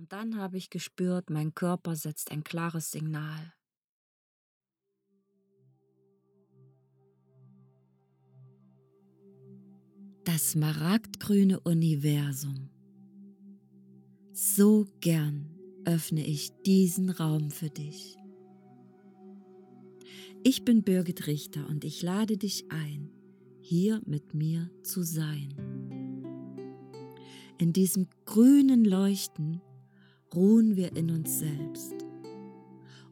Und dann habe ich gespürt, mein Körper setzt ein klares Signal. Das smaragdgrüne Universum. So gern öffne ich diesen Raum für dich. Ich bin Birgit Richter und ich lade dich ein, hier mit mir zu sein. In diesem grünen Leuchten ruhen wir in uns selbst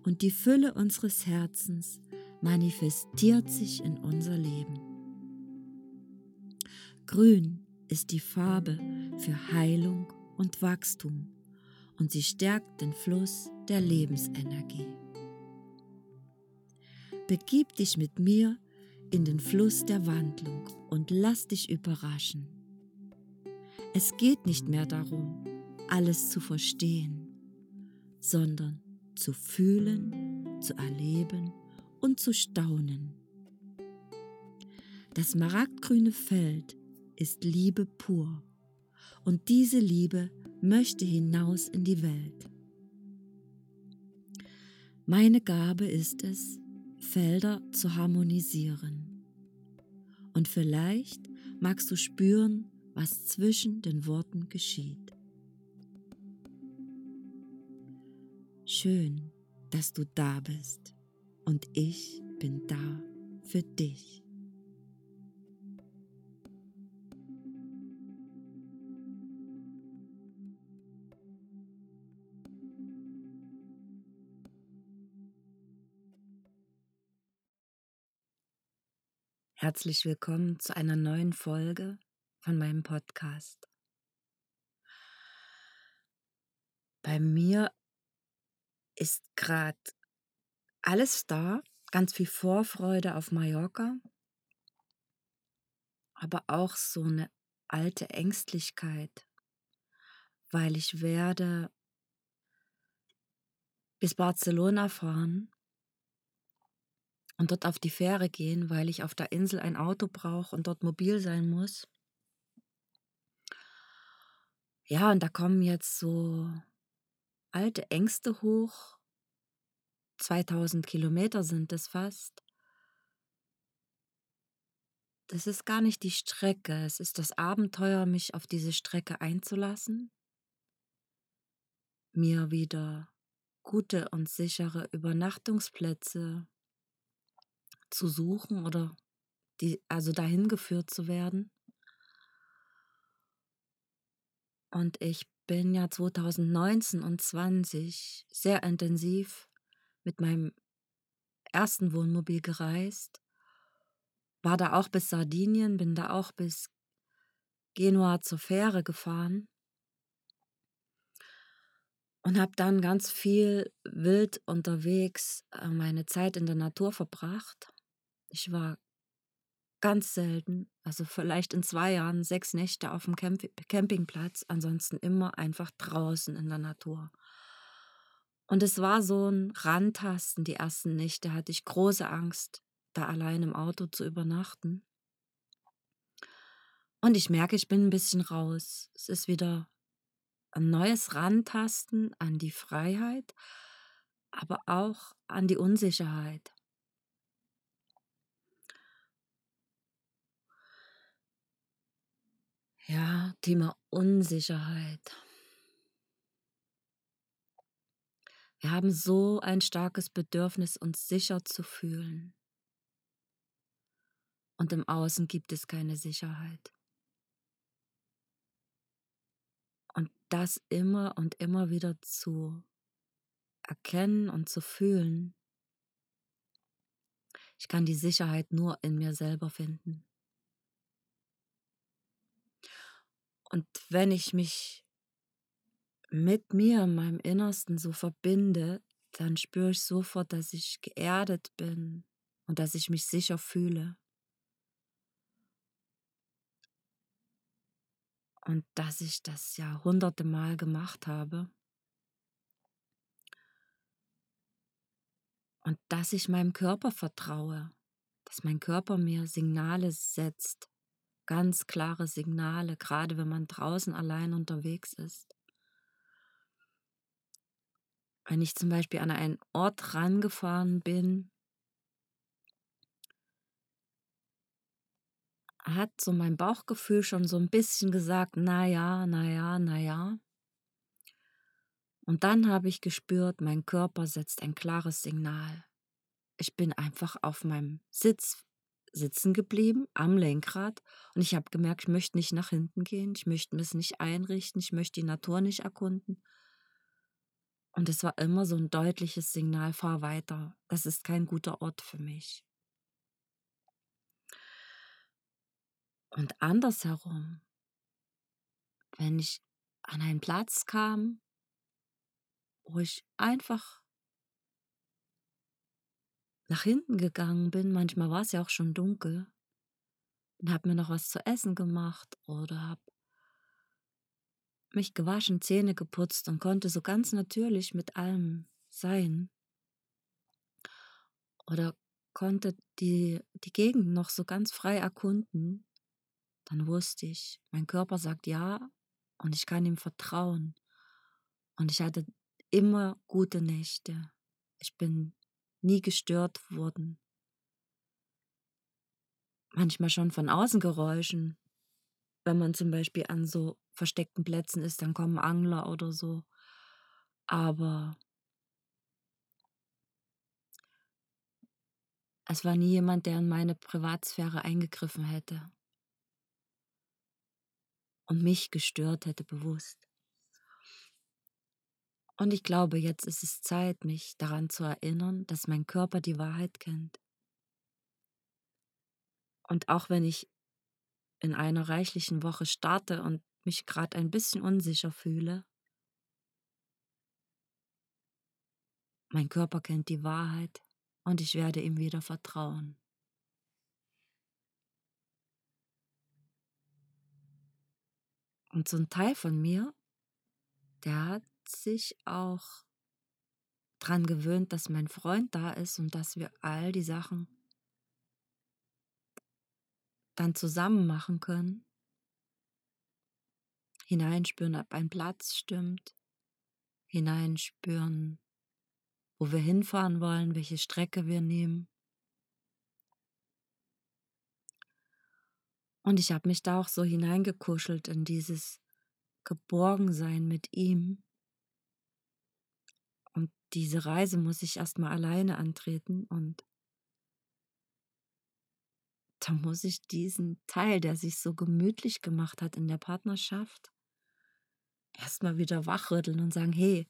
und die Fülle unseres Herzens manifestiert sich in unser Leben. Grün ist die Farbe für Heilung und Wachstum und sie stärkt den Fluss der Lebensenergie. Begib dich mit mir in den Fluss der Wandlung und lass dich überraschen. Es geht nicht mehr darum, alles zu verstehen, sondern zu fühlen, zu erleben und zu staunen. Das maragdgrüne Feld ist Liebe pur und diese Liebe möchte hinaus in die Welt. Meine Gabe ist es, Felder zu harmonisieren. Und vielleicht magst du spüren, was zwischen den Worten geschieht. Schön, dass du da bist und ich bin da für dich. Herzlich willkommen zu einer neuen Folge von meinem Podcast. Bei mir ist gerade alles da, ganz viel Vorfreude auf Mallorca, aber auch so eine alte Ängstlichkeit, weil ich werde bis Barcelona fahren und dort auf die Fähre gehen, weil ich auf der Insel ein Auto brauche und dort mobil sein muss. Ja, und da kommen jetzt so alte Ängste hoch. 2000 Kilometer sind es fast. Das ist gar nicht die Strecke, es ist das Abenteuer, mich auf diese Strecke einzulassen, mir wieder gute und sichere Übernachtungsplätze zu suchen oder die, also dahin geführt zu werden. Und ich bin ja 2019 und 20 sehr intensiv mit meinem ersten Wohnmobil gereist. War da auch bis Sardinien, bin da auch bis Genua zur Fähre gefahren und habe dann ganz viel wild unterwegs äh, meine Zeit in der Natur verbracht. Ich war ganz selten, also vielleicht in zwei Jahren sechs Nächte auf dem Camp Campingplatz, ansonsten immer einfach draußen in der Natur. Und es war so ein Rantasten. Die ersten Nächte hatte ich große Angst, da allein im Auto zu übernachten. Und ich merke, ich bin ein bisschen raus. Es ist wieder ein neues Rantasten an die Freiheit, aber auch an die Unsicherheit. Ja, Thema Unsicherheit. Wir haben so ein starkes Bedürfnis, uns sicher zu fühlen. Und im Außen gibt es keine Sicherheit. Und das immer und immer wieder zu erkennen und zu fühlen. Ich kann die Sicherheit nur in mir selber finden. Und wenn ich mich mit mir, in meinem Innersten so verbinde, dann spüre ich sofort, dass ich geerdet bin und dass ich mich sicher fühle. Und dass ich das ja hunderte Mal gemacht habe. Und dass ich meinem Körper vertraue, dass mein Körper mir Signale setzt, ganz klare Signale, gerade wenn man draußen allein unterwegs ist. wenn ich zum Beispiel an einen Ort rangefahren bin, hat so mein Bauchgefühl schon so ein bisschen gesagt, na ja, na ja, na ja. Und dann habe ich gespürt, mein Körper setzt ein klares Signal. Ich bin einfach auf meinem Sitz sitzen geblieben, am Lenkrad, und ich habe gemerkt, ich möchte nicht nach hinten gehen, ich möchte es nicht einrichten, ich möchte die Natur nicht erkunden. Und es war immer so ein deutliches Signal, fahr weiter, das ist kein guter Ort für mich. Und andersherum, wenn ich an einen Platz kam, wo ich einfach nach hinten gegangen bin, manchmal war es ja auch schon dunkel, und habe mir noch was zu essen gemacht oder habe mich gewaschen, Zähne geputzt und konnte so ganz natürlich mit allem sein. Oder konnte die, die Gegend noch so ganz frei erkunden, dann wusste ich, mein Körper sagt ja und ich kann ihm vertrauen. Und ich hatte immer gute Nächte. Ich bin nie gestört worden. Manchmal schon von Außengeräuschen. Wenn man zum Beispiel an so versteckten Plätzen ist, dann kommen Angler oder so. Aber es war nie jemand, der in meine Privatsphäre eingegriffen hätte und mich gestört hätte bewusst. Und ich glaube, jetzt ist es Zeit, mich daran zu erinnern, dass mein Körper die Wahrheit kennt. Und auch wenn ich in einer reichlichen Woche starte und mich gerade ein bisschen unsicher fühle, mein Körper kennt die Wahrheit und ich werde ihm wieder vertrauen. Und so ein Teil von mir, der hat sich auch dran gewöhnt, dass mein Freund da ist und dass wir all die Sachen dann zusammen machen können. Hineinspüren, ob ein Platz stimmt. Hineinspüren, wo wir hinfahren wollen, welche Strecke wir nehmen. Und ich habe mich da auch so hineingekuschelt in dieses Geborgensein mit ihm. Und diese Reise muss ich erstmal alleine antreten und da muss ich diesen Teil, der sich so gemütlich gemacht hat in der Partnerschaft, erstmal wieder wachrütteln und sagen, hey,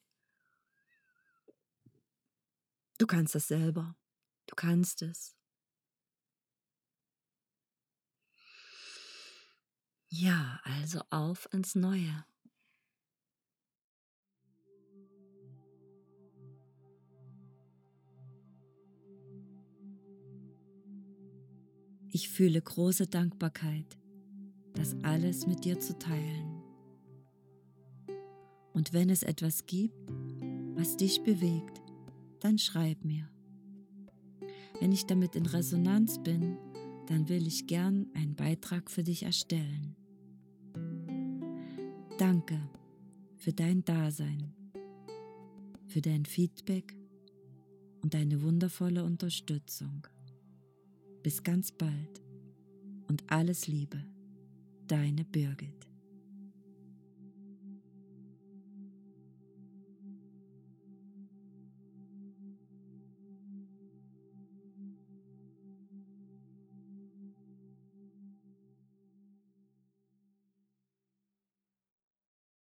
du kannst das selber, du kannst es. Ja, also auf ins Neue. Ich fühle große Dankbarkeit, das alles mit dir zu teilen. Und wenn es etwas gibt, was dich bewegt, dann schreib mir. Wenn ich damit in Resonanz bin, dann will ich gern einen Beitrag für dich erstellen. Danke für dein Dasein, für dein Feedback und deine wundervolle Unterstützung. Bis ganz bald und alles Liebe, deine Birgit.